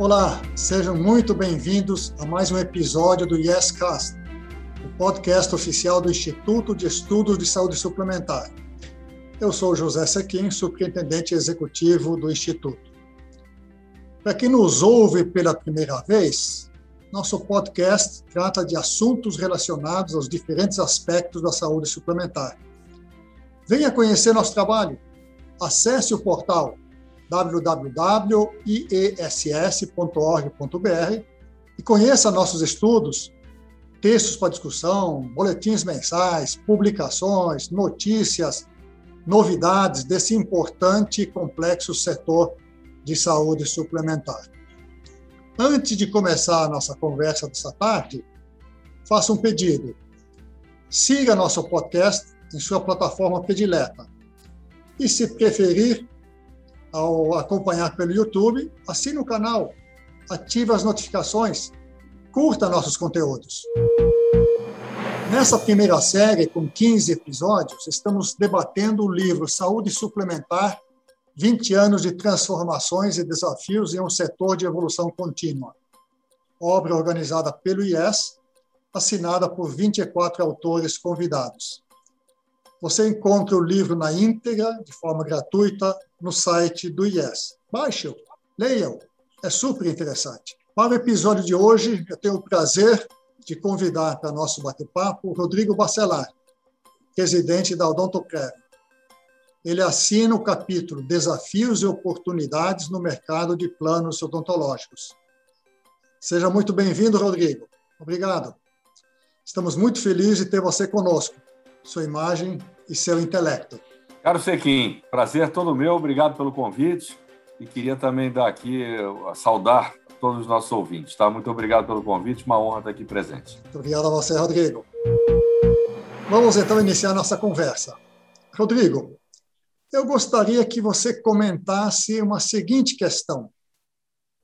Olá, sejam muito bem-vindos a mais um episódio do YesCast, o podcast oficial do Instituto de Estudos de Saúde Suplementar. Eu sou José Sequim, superintendente executivo do Instituto. Para quem nos ouve pela primeira vez, nosso podcast trata de assuntos relacionados aos diferentes aspectos da saúde suplementar. Venha conhecer nosso trabalho. Acesse o portal www.iess.org.br e conheça nossos estudos, textos para discussão, boletins mensais, publicações, notícias, novidades desse importante e complexo setor de saúde suplementar. Antes de começar a nossa conversa dessa tarde, faça um pedido. Siga nosso podcast em sua plataforma predileta. E, se preferir, ao acompanhar pelo YouTube, assine o canal, ative as notificações, curta nossos conteúdos. Nessa primeira série, com 15 episódios, estamos debatendo o livro Saúde Suplementar 20 anos de transformações e desafios em um setor de evolução contínua. Obra organizada pelo IES, assinada por 24 autores convidados. Você encontra o livro na íntegra, de forma gratuita, no site do IES. Baixe-o, leia-o, é super interessante. Para o episódio de hoje, eu tenho o prazer de convidar para nosso bate-papo o Rodrigo Bacelar, presidente da Odontocare. Ele assina o capítulo Desafios e Oportunidades no Mercado de Planos Odontológicos. Seja muito bem-vindo, Rodrigo. Obrigado. Estamos muito felizes de ter você conosco sua imagem e seu intelecto. Caro Sequim, prazer todo meu, obrigado pelo convite e queria também dar aqui, saudar todos os nossos ouvintes, tá? Muito obrigado pelo convite, uma honra estar aqui presente. Muito obrigado a você, Rodrigo. Vamos então iniciar nossa conversa. Rodrigo, eu gostaria que você comentasse uma seguinte questão.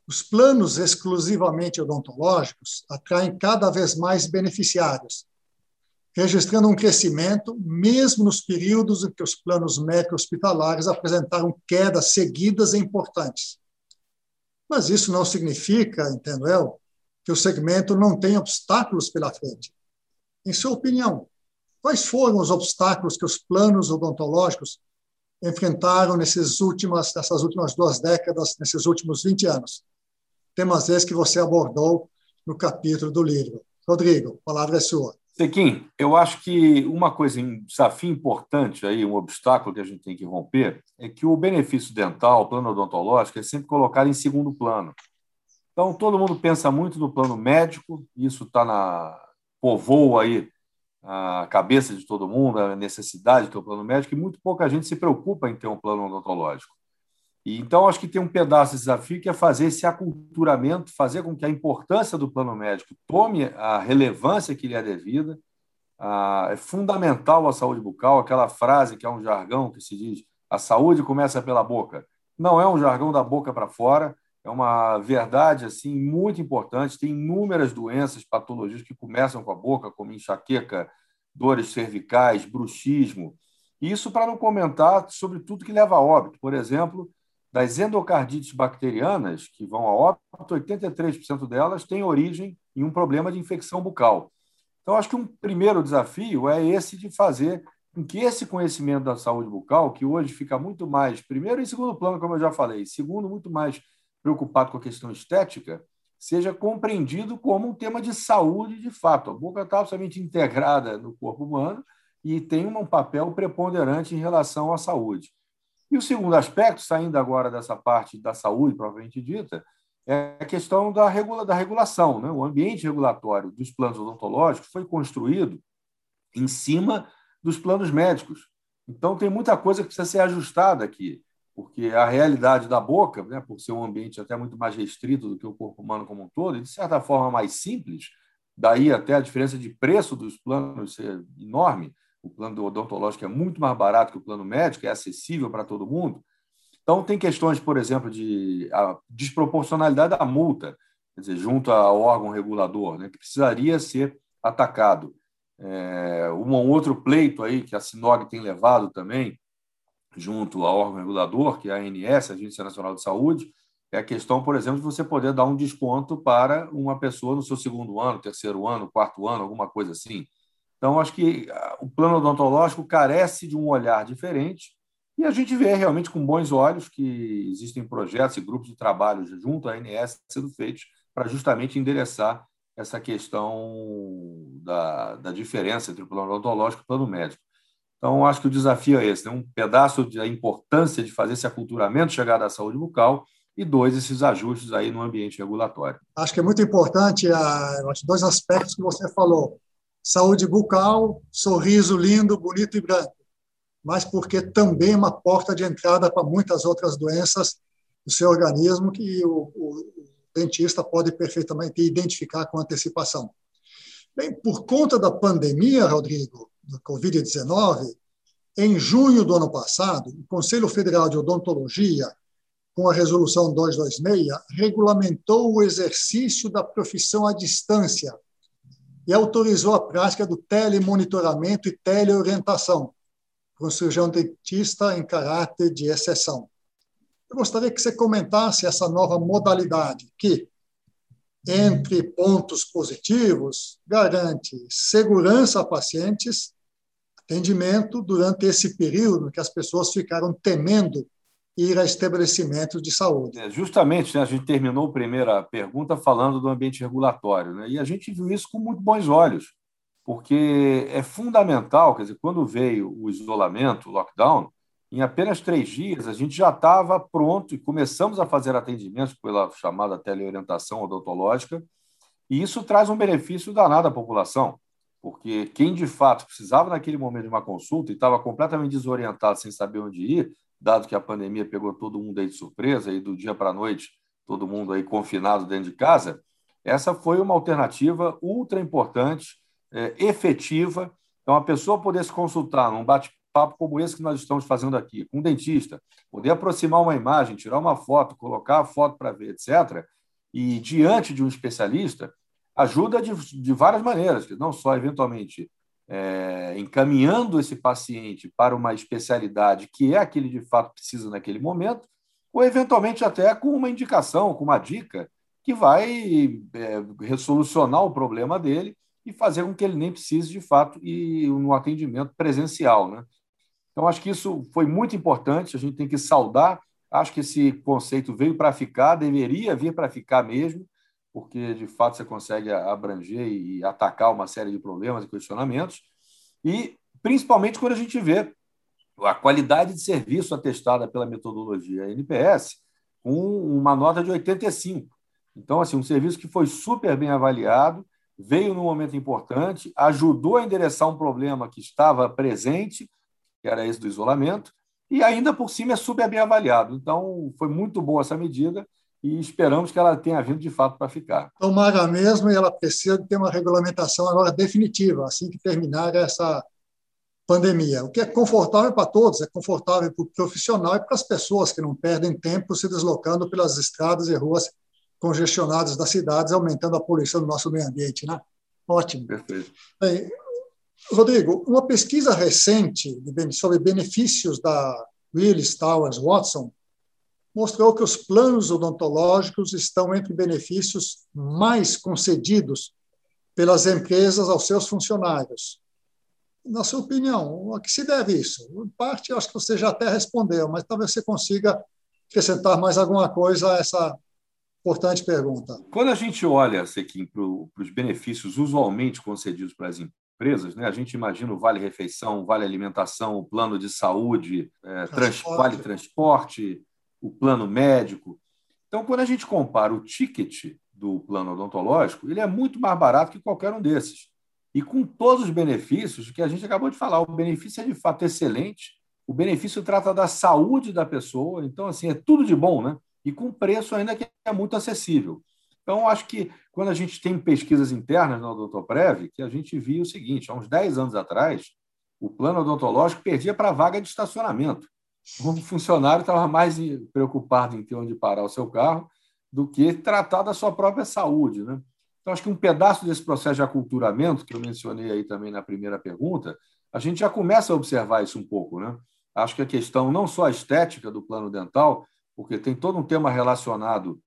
Os planos exclusivamente odontológicos atraem cada vez mais beneficiários, registrando um crescimento, mesmo nos períodos em que os planos médico-hospitalares apresentaram quedas seguidas e importantes. Mas isso não significa, entendo eu, que o segmento não tem obstáculos pela frente. Em sua opinião, quais foram os obstáculos que os planos odontológicos enfrentaram nesses últimas, nessas últimas duas décadas, nesses últimos 20 anos? Temas esses que você abordou no capítulo do livro. Rodrigo, a palavra é sua. Sequim, eu acho que uma coisa, um desafio importante aí, um obstáculo que a gente tem que romper, é que o benefício dental, o plano odontológico, é sempre colocado em segundo plano. Então, todo mundo pensa muito no plano médico, isso está na povoa aí a cabeça de todo mundo, a necessidade de ter um plano médico, e muito pouca gente se preocupa em ter um plano odontológico. E, então, acho que tem um pedaço de desafio que é fazer esse aculturamento, fazer com que a importância do plano médico tome a relevância que lhe é devida. Ah, é fundamental a saúde bucal, aquela frase que é um jargão que se diz a saúde começa pela boca. Não é um jargão da boca para fora, é uma verdade assim muito importante. Tem inúmeras doenças, patologias que começam com a boca, como enxaqueca, dores cervicais, bruxismo. Isso para não comentar sobre tudo que leva a óbito. Por exemplo, das endocardites bacterianas que vão a óbito, 83% delas têm origem em um problema de infecção bucal. Então, acho que um primeiro desafio é esse de fazer com que esse conhecimento da saúde bucal, que hoje fica muito mais, primeiro e segundo plano, como eu já falei, segundo, muito mais preocupado com a questão estética, seja compreendido como um tema de saúde de fato. A boca está absolutamente integrada no corpo humano e tem um papel preponderante em relação à saúde. E o segundo aspecto, saindo agora dessa parte da saúde propriamente dita, é a questão da, regula, da regulação. Né? O ambiente regulatório dos planos odontológicos foi construído em cima dos planos médicos. Então, tem muita coisa que precisa ser ajustada aqui, porque a realidade da boca, né, por ser um ambiente até muito mais restrito do que o corpo humano como um todo, e de certa forma mais simples, daí até a diferença de preço dos planos ser enorme, o plano odontológico é muito mais barato que o plano médico, é acessível para todo mundo. Então, tem questões, por exemplo, de desproporcionalidade da multa, quer dizer, junto ao órgão regulador, né, que precisaria ser atacado. É, um outro pleito aí que a Sinog tem levado também, junto ao órgão regulador, que é a ANS, Agência Nacional de Saúde, é a questão, por exemplo, de você poder dar um desconto para uma pessoa no seu segundo ano, terceiro ano, quarto ano, alguma coisa assim. Então, acho que ah, o plano odontológico carece de um olhar diferente e a gente vê realmente com bons olhos que existem projetos e grupos de trabalho junto à ANS sendo feitos para justamente endereçar essa questão da, da diferença entre o plano odontológico e o plano médico. Então, acho que o desafio é esse: né? um pedaço da importância de fazer esse aculturamento chegar à saúde bucal e dois, esses ajustes aí no ambiente regulatório. Acho que é muito importante a, dois aspectos que você falou: saúde bucal, sorriso lindo, bonito e branco, mas porque também é uma porta de entrada para muitas outras doenças do seu organismo que o, o, dentista pode perfeitamente identificar com antecipação. Bem, por conta da pandemia, Rodrigo, do Covid-19, em junho do ano passado, o Conselho Federal de Odontologia com a Resolução 226, regulamentou o exercício da profissão à distância e autorizou a prática do telemonitoramento e teleorientação com o cirurgião dentista em caráter de exceção. Eu gostaria que você comentasse essa nova modalidade que, entre pontos positivos, garante segurança a pacientes, atendimento durante esse período que as pessoas ficaram temendo ir a estabelecimentos de saúde. É, justamente, né, a gente terminou a primeira pergunta falando do ambiente regulatório, né, e a gente viu isso com muito bons olhos, porque é fundamental, quer dizer, quando veio o isolamento, o lockdown, em apenas três dias a gente já estava pronto e começamos a fazer atendimentos pela chamada teleorientação odontológica, e isso traz um benefício danado à população, porque quem de fato precisava naquele momento de uma consulta e estava completamente desorientado, sem saber onde ir, dado que a pandemia pegou todo mundo aí de surpresa e do dia para a noite todo mundo aí confinado dentro de casa, essa foi uma alternativa ultra importante, é, efetiva. Então, a pessoa poder se consultar num bate-papo como esse que nós estamos fazendo aqui, com um dentista, poder aproximar uma imagem, tirar uma foto, colocar a foto para ver, etc., e diante de um especialista, ajuda de, de várias maneiras, não só eventualmente é, encaminhando esse paciente para uma especialidade que é aquele de fato precisa naquele momento, ou eventualmente até com uma indicação, com uma dica que vai é, resolucionar o problema dele e fazer com que ele nem precise de fato ir no atendimento presencial, né? Então acho que isso foi muito importante. A gente tem que saudar. Acho que esse conceito veio para ficar, deveria vir para ficar mesmo porque de fato você consegue abranger e atacar uma série de problemas e questionamentos, e principalmente quando a gente vê a qualidade de serviço atestada pela metodologia NPS com uma nota de 85. Então, assim, um serviço que foi super bem avaliado, veio num momento importante, ajudou a endereçar um problema que estava presente, que era esse do isolamento, e ainda por cima é super bem avaliado. Então, foi muito boa essa medida e esperamos que ela tenha vindo de fato para ficar. Tomara mesmo, e ela precisa ter uma regulamentação agora definitiva, assim que terminar essa pandemia. O que é confortável para todos, é confortável para o profissional e para as pessoas que não perdem tempo se deslocando pelas estradas e ruas congestionadas das cidades, aumentando a poluição do nosso meio ambiente. Né? Ótimo. Perfeito. Bem, Rodrigo, uma pesquisa recente sobre benefícios da Willis Towers Watson mostrou que os planos odontológicos estão entre benefícios mais concedidos pelas empresas aos seus funcionários. Na sua opinião, a que se deve isso? Em parte, acho que você já até respondeu, mas talvez você consiga acrescentar mais alguma coisa a essa importante pergunta. Quando a gente olha, Sequim, para os benefícios usualmente concedidos para as empresas, né? a gente imagina o Vale Refeição, o Vale Alimentação, o Plano de Saúde, é, transporte. Vale Transporte, o plano médico. Então, quando a gente compara o ticket do plano odontológico, ele é muito mais barato que qualquer um desses. E com todos os benefícios que a gente acabou de falar, o benefício é de fato excelente, o benefício trata da saúde da pessoa, então, assim, é tudo de bom, né? E com preço ainda que é muito acessível. Então, acho que quando a gente tem pesquisas internas no Odontoprev, que a gente viu o seguinte, há uns 10 anos atrás, o plano odontológico perdia para vaga de estacionamento o funcionário estava mais preocupado em ter onde parar o seu carro do que tratar da sua própria saúde. Né? Então, acho que um pedaço desse processo de aculturamento, que eu mencionei aí também na primeira pergunta, a gente já começa a observar isso um pouco. Né? Acho que a questão, não só estética do plano dental, porque tem todo um tema relacionado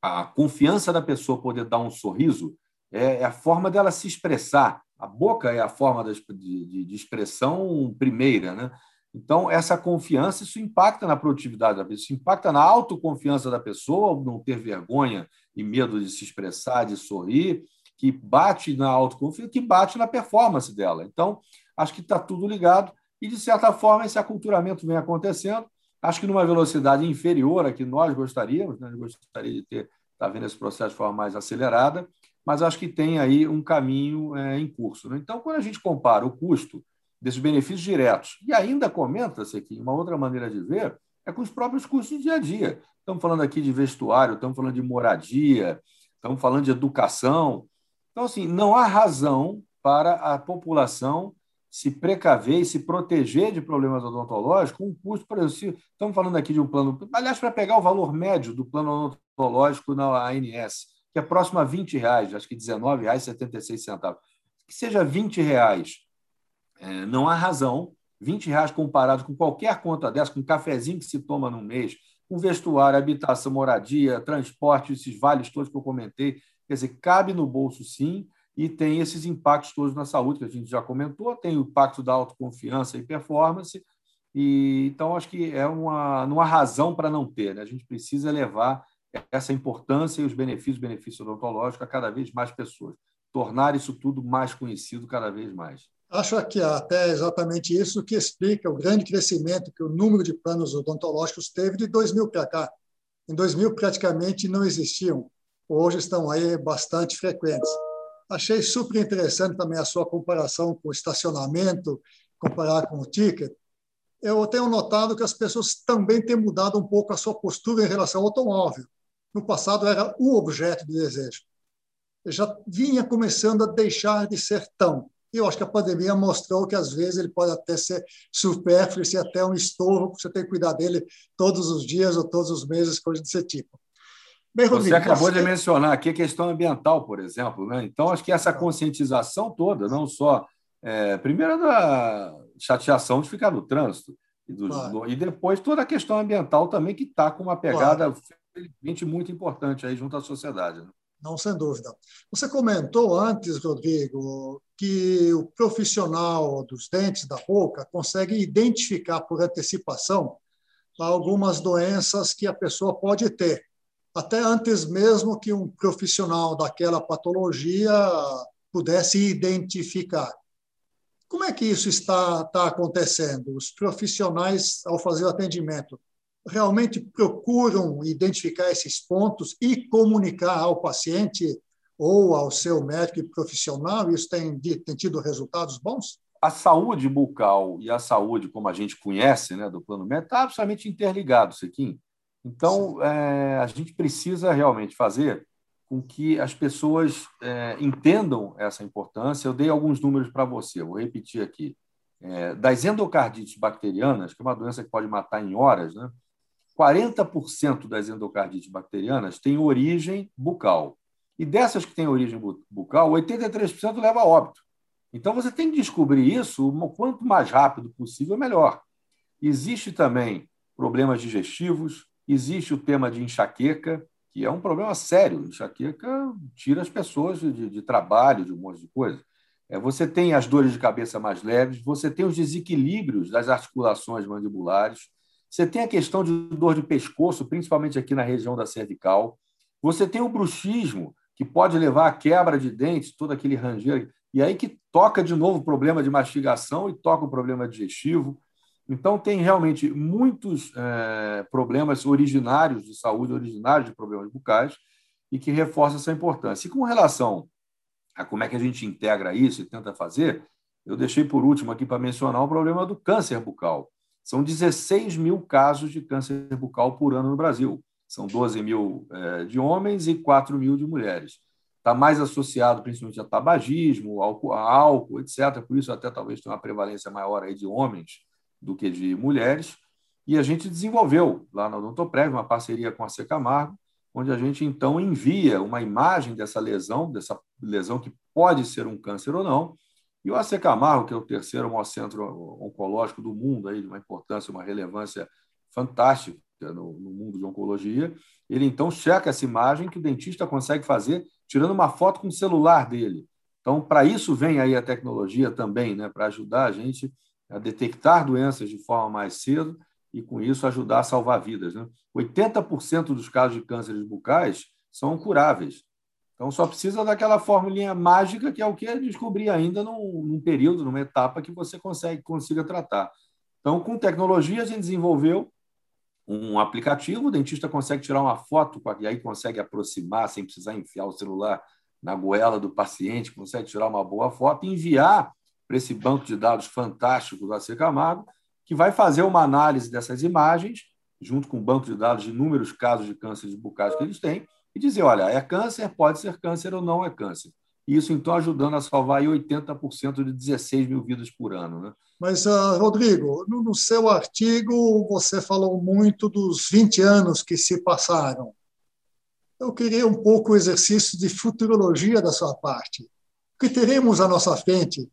à confiança da pessoa poder dar um sorriso, é, é a forma dela se expressar. A boca é a forma de, de expressão primeira, né? Então, essa confiança, isso impacta na produtividade da pessoa, isso impacta na autoconfiança da pessoa, não ter vergonha e medo de se expressar, de sorrir, que bate na autoconfiança, que bate na performance dela. Então, acho que está tudo ligado e, de certa forma, esse aculturamento vem acontecendo, acho que numa velocidade inferior a que nós gostaríamos, né? gostaria de ter, tá vendo esse processo de forma mais acelerada, mas acho que tem aí um caminho é, em curso. Né? Então, quando a gente compara o custo desses benefícios diretos, e ainda comenta-se aqui, uma outra maneira de ver, é com os próprios custos do dia a dia. Estamos falando aqui de vestuário, estamos falando de moradia, estamos falando de educação. Então, assim, não há razão para a população se precaver e se proteger de problemas odontológicos com um custo, por exemplo, estamos falando aqui de um plano, aliás, para pegar o valor médio do plano odontológico na ANS, que é próximo a 20 reais, acho que R$19,76, que seja 20 reais, é, não há razão, 20 reais comparado com qualquer conta dessa, com um cafezinho que se toma no mês, com vestuário, habitação, moradia, transporte, esses vales todos que eu comentei, quer dizer, cabe no bolso sim, e tem esses impactos todos na saúde, que a gente já comentou, tem o impacto da autoconfiança e performance, e então acho que é uma, uma razão para não ter, né? a gente precisa levar essa importância e os benefícios, benefícios odontológicos a cada vez mais pessoas, tornar isso tudo mais conhecido cada vez mais. Acho que até exatamente isso que explica o grande crescimento que o número de planos odontológicos teve de 2000 para cá. Em 2000 praticamente não existiam, hoje estão aí bastante frequentes. Achei super interessante também a sua comparação com o estacionamento, comparar com o ticket. Eu tenho notado que as pessoas também têm mudado um pouco a sua postura em relação ao automóvel. No passado era um objeto de desejo. Já vinha começando a deixar de ser tão. E eu acho que a pandemia mostrou que, às vezes, ele pode até ser supérfluo, ser até um estorvo, você tem que cuidar dele todos os dias ou todos os meses, coisa desse tipo. Bem, Rodrigo, você acabou você... de mencionar aqui a questão ambiental, por exemplo. Né? Então, acho que essa conscientização toda, não só, é, primeiro, da chateação de ficar no trânsito, e, do, claro. e depois toda a questão ambiental também, que está com uma pegada, claro. felizmente, muito importante aí junto à sociedade. Né? Não, sem dúvida. Você comentou antes, Rodrigo, que o profissional dos dentes da boca consegue identificar por antecipação algumas doenças que a pessoa pode ter até antes mesmo que um profissional daquela patologia pudesse identificar. Como é que isso está, está acontecendo? Os profissionais, ao fazer o atendimento, realmente procuram identificar esses pontos e comunicar ao paciente ou ao seu médico profissional? Isso tem, tem tido resultados bons? A saúde bucal e a saúde, como a gente conhece, né, do plano médico, está absolutamente interligado, Sequim. Então, é, a gente precisa realmente fazer com que as pessoas é, entendam essa importância. Eu dei alguns números para você, vou repetir aqui. É, das endocardites bacterianas, que é uma doença que pode matar em horas, né? 40% das endocardites bacterianas têm origem bucal. E dessas que têm origem bucal, 83% leva a óbito. Então, você tem que descobrir isso o quanto mais rápido possível, melhor. Existe também problemas digestivos, Existe o tema de enxaqueca, que é um problema sério. Enxaqueca tira as pessoas de, de trabalho, de um monte de coisa. É, você tem as dores de cabeça mais leves, você tem os desequilíbrios das articulações mandibulares, você tem a questão de dor de pescoço, principalmente aqui na região da cervical. Você tem o bruxismo, que pode levar à quebra de dentes, todo aquele ranger, e aí que toca de novo o problema de mastigação e toca o problema digestivo. Então, tem realmente muitos é, problemas originários de saúde, originários de problemas bucais, e que reforçam essa importância. E com relação a como é que a gente integra isso e tenta fazer, eu deixei por último aqui para mencionar o problema do câncer bucal. São 16 mil casos de câncer bucal por ano no Brasil. São 12 mil é, de homens e 4 mil de mulheres. Está mais associado principalmente a tabagismo, álcool, a álcool, etc. Por isso, até talvez tenha uma prevalência maior aí de homens do que de mulheres. E a gente desenvolveu lá na Odontoprev uma parceria com a Secamargo, onde a gente então envia uma imagem dessa lesão, dessa lesão que pode ser um câncer ou não. E o AC Camargo, que é o terceiro maior centro oncológico do mundo, aí, de uma importância, uma relevância fantástica, no, no mundo de oncologia, ele então checa essa imagem que o dentista consegue fazer tirando uma foto com o celular dele. Então, para isso vem aí a tecnologia também, né, para ajudar a gente a detectar doenças de forma mais cedo e, com isso, ajudar a salvar vidas. Né? 80% dos casos de cânceres bucais são curáveis. Então, só precisa daquela formulinha mágica, que é o que descobrir ainda num, num, período, numa etapa que você consegue, consiga tratar. Então, com tecnologia, a gente desenvolveu um aplicativo, o dentista consegue tirar uma foto e aí consegue aproximar sem precisar enfiar o celular na goela do paciente, consegue tirar uma boa foto e enviar para esse banco de dados fantástico do AC Camargo, que vai fazer uma análise dessas imagens, junto com o banco de dados de inúmeros casos de câncer de bucais que eles têm, e dizer, olha, é câncer, pode ser câncer ou não é câncer. Isso, então, ajudando a salvar 80% de 16 mil vidas por ano. Né? Mas, uh, Rodrigo, no, no, seu artigo você falou muito dos 20 anos que se passaram. Eu queria um pouco o exercício de futurologia da sua parte. O que teremos à nossa frente,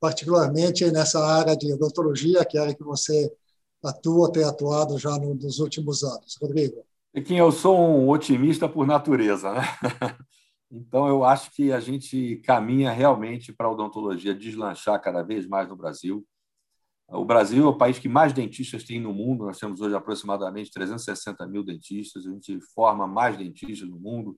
particularmente nessa área de odontologia, que é a área que você atua, tem atuado já nos últimos anos. Rodrigo. Pequim, eu sou um otimista por natureza, né? Então, eu acho que a gente caminha realmente para a odontologia deslanchar cada vez mais no Brasil. O Brasil é o país que mais dentistas tem no mundo. Nós temos hoje aproximadamente 360 mil dentistas. A gente forma mais dentistas no mundo.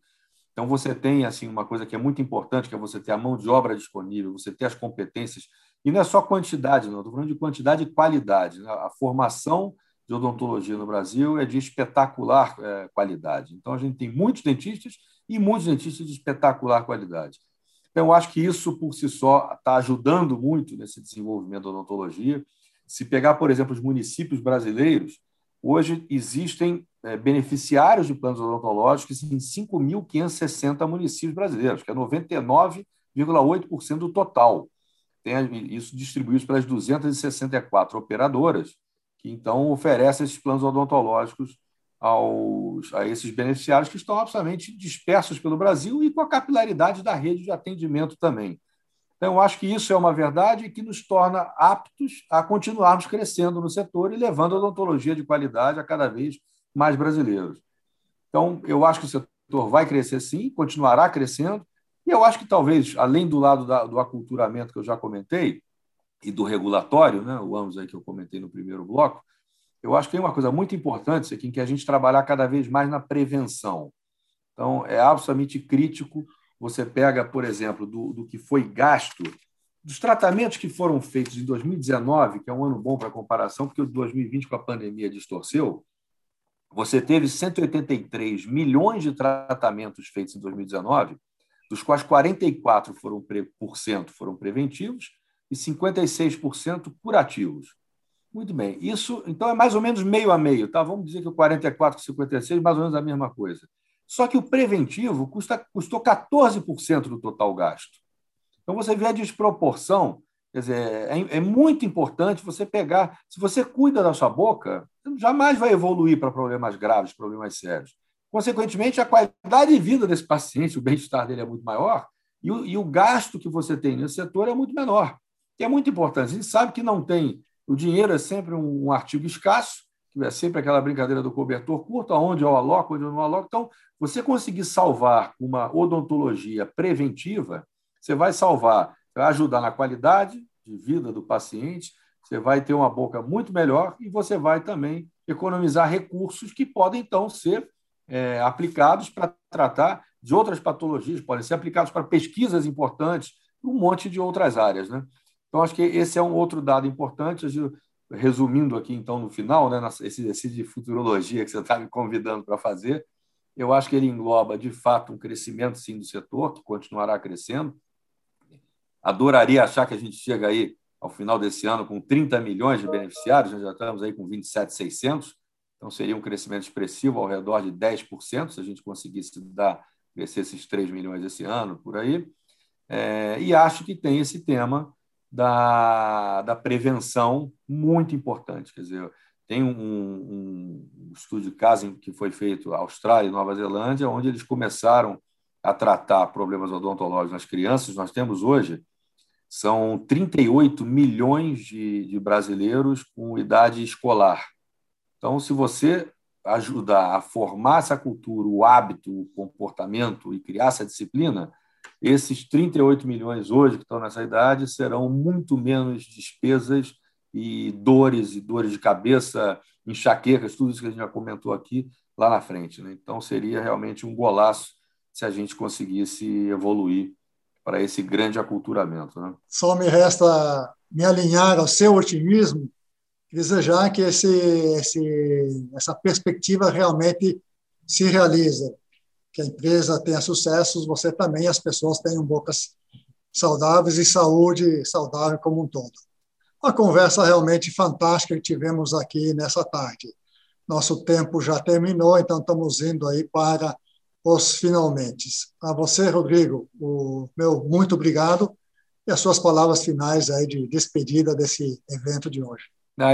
Então, você tem assim uma coisa que é muito importante, que é você ter a mão de obra disponível, você ter as competências. E não é só quantidade, não. Estou falando de quantidade e qualidade. Né? A formação de odontologia no Brasil é de espetacular é, qualidade. Então, a gente tem muitos dentistas e muitos dentistas de espetacular qualidade. Então, eu acho que isso, por si só, está ajudando muito nesse desenvolvimento da odontologia. Se pegar, por exemplo, os municípios brasileiros, hoje existem é, beneficiários de planos odontológicos em 5.560 municípios brasileiros, que é 99,8% do total. Tem isso distribuído pelas 264 operadoras, que então oferecem esses planos odontológicos aos, a esses beneficiários que estão absolutamente dispersos pelo Brasil e com a capilaridade da rede de atendimento também. Então, eu acho que isso é uma verdade que nos torna aptos a continuarmos crescendo no setor e levando a odontologia de qualidade a cada vez mais brasileiros. Então, eu acho que o setor vai crescer sim, continuará crescendo, e eu acho que talvez, além do lado da, do aculturamento que eu já comentei, e do regulatório, né, o ambos aí que eu comentei no primeiro bloco, eu acho que tem uma coisa muito importante aqui, que é a gente trabalhar cada vez mais na prevenção. Então, é absolutamente crítico. Você pega, por exemplo, do, do que foi gasto, dos tratamentos que foram feitos em 2019, que é um ano bom para comparação, porque o de 2020 com a pandemia distorceu, você teve 183 milhões de tratamentos feitos em 2019, dos quais 44% foram, cento foram preventivos e 56% curativos. Muito bem. Isso, então, é mais ou menos meio a meio, tá? Vamos dizer que o 44 com 56 mais ou menos a mesma coisa. Só que o preventivo custa, custou 14% do total gasto. Então, você vê a desproporção. Quer dizer, é, é, muito importante você pegar. Se você cuida da sua boca, jamais vai evoluir para problemas graves, problemas sérios. Consequentemente, a qualidade de vida desse paciente, o bem-estar dele é muito maior e o, e o gasto que você tem nesse setor é muito menor. E é muito importante. A gente sabe que não tem o dinheiro é sempre um artigo escasso, que é sempre aquela brincadeira do cobertor curto, aonde eu aloco, onde eu não aloco. Então, você conseguir salvar uma odontologia preventiva, você vai salvar, vai ajudar na qualidade de vida do paciente, você vai ter uma boca muito melhor e você vai também economizar recursos que podem, então, ser é, aplicados para tratar de outras patologias, podem ser aplicados para pesquisas importantes, um monte de outras áreas. Né? Então, acho que esse é um outro dado importante. Resumindo aqui, então, no final, né, esse exercício de futurologia que você está me convidando para fazer, eu acho que ele engloba, de fato, um crescimento, sim, do setor, que continuará crescendo. Adoraria achar que a gente chega aí, ao final desse ano, com 30 milhões de beneficiários, nós já estamos aí com 27,600, então seria um crescimento expressivo ao redor de 10%, se a gente conseguisse dar, crescer esses 3 milhões esse ano, por aí. É, e acho que tem esse tema da, da prevenção muito importante. Quer dizer, tem um, um estudo de caso que foi feito na Austrália e Nova Zelândia, onde eles começaram a tratar problemas odontológicos nas crianças. Nós temos hoje são 38 milhões de, de brasileiros com idade escolar. Então, se você ajudar a formar essa cultura, o hábito, o comportamento e criar essa disciplina, esses 38 milhões hoje que estão nessa idade serão muito menos despesas e dores e dores de cabeça, enxaquecas, tudo isso que a gente já comentou aqui lá na frente. Né? Então seria realmente um golaço se a gente conseguisse evoluir para esse grande aculturamento. Né? Só me resta me alinhar ao seu otimismo desejar que esse, esse, essa perspectiva realmente se realize, que a empresa tenha sucessos, você também, as pessoas tenham bocas saudáveis e saúde saudável como um todo. Uma conversa realmente fantástica que tivemos aqui nessa tarde. Nosso tempo já terminou, então estamos indo aí para os finalmente. A você, Rodrigo, o meu muito obrigado e as suas palavras finais aí de despedida desse evento de hoje.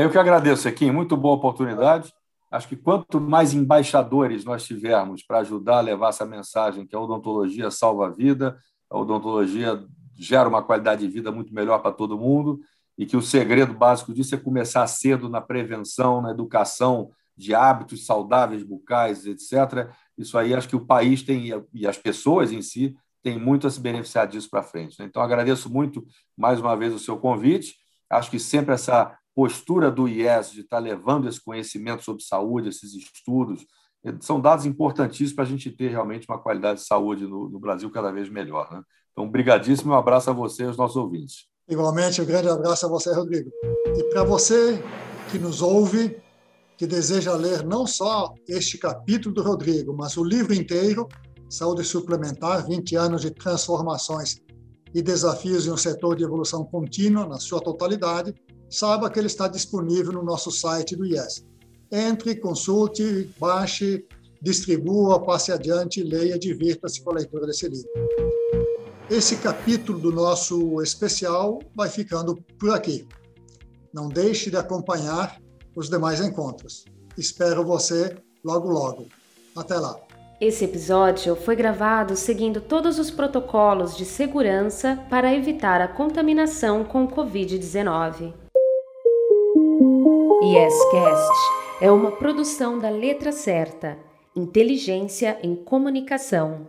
Eu que agradeço, aqui, muito boa oportunidade. Acho que quanto mais embaixadores nós tivermos para ajudar a levar essa mensagem que a odontologia salva a vida, a odontologia gera uma qualidade de vida muito melhor para todo mundo e que o segredo básico disso é começar cedo na prevenção, na educação de hábitos saudáveis bucais, etc. Isso aí acho que o país tem e as pessoas em si têm muito a se beneficiar disso para frente. Né? Então agradeço muito mais uma vez o seu convite. Acho que sempre essa postura do IES de estar levando esse conhecimento sobre saúde, esses estudos, são dados importantíssimos para a gente ter realmente uma qualidade de saúde no, no Brasil cada vez melhor. Né? Então, brigadíssimo, um abraço a você e aos nossos ouvintes. Igualmente, um grande abraço a você, Rodrigo. E para você que nos ouve, que deseja ler não só este capítulo do Rodrigo, mas o livro inteiro, Saúde Suplementar, 20 anos de transformações e desafios em um setor de evolução contínua na sua totalidade, saiba que ele está disponível no nosso site do IES. Entre, consulte, baixe, distribua, passe adiante, leia, divirta-se com a leitura desse livro. Esse capítulo do nosso especial vai ficando por aqui. Não deixe de acompanhar os demais encontros. Espero você logo logo. Até lá. Esse episódio foi gravado seguindo todos os protocolos de segurança para evitar a contaminação com o Covid-19. YesCast é uma produção da Letra Certa, inteligência em comunicação.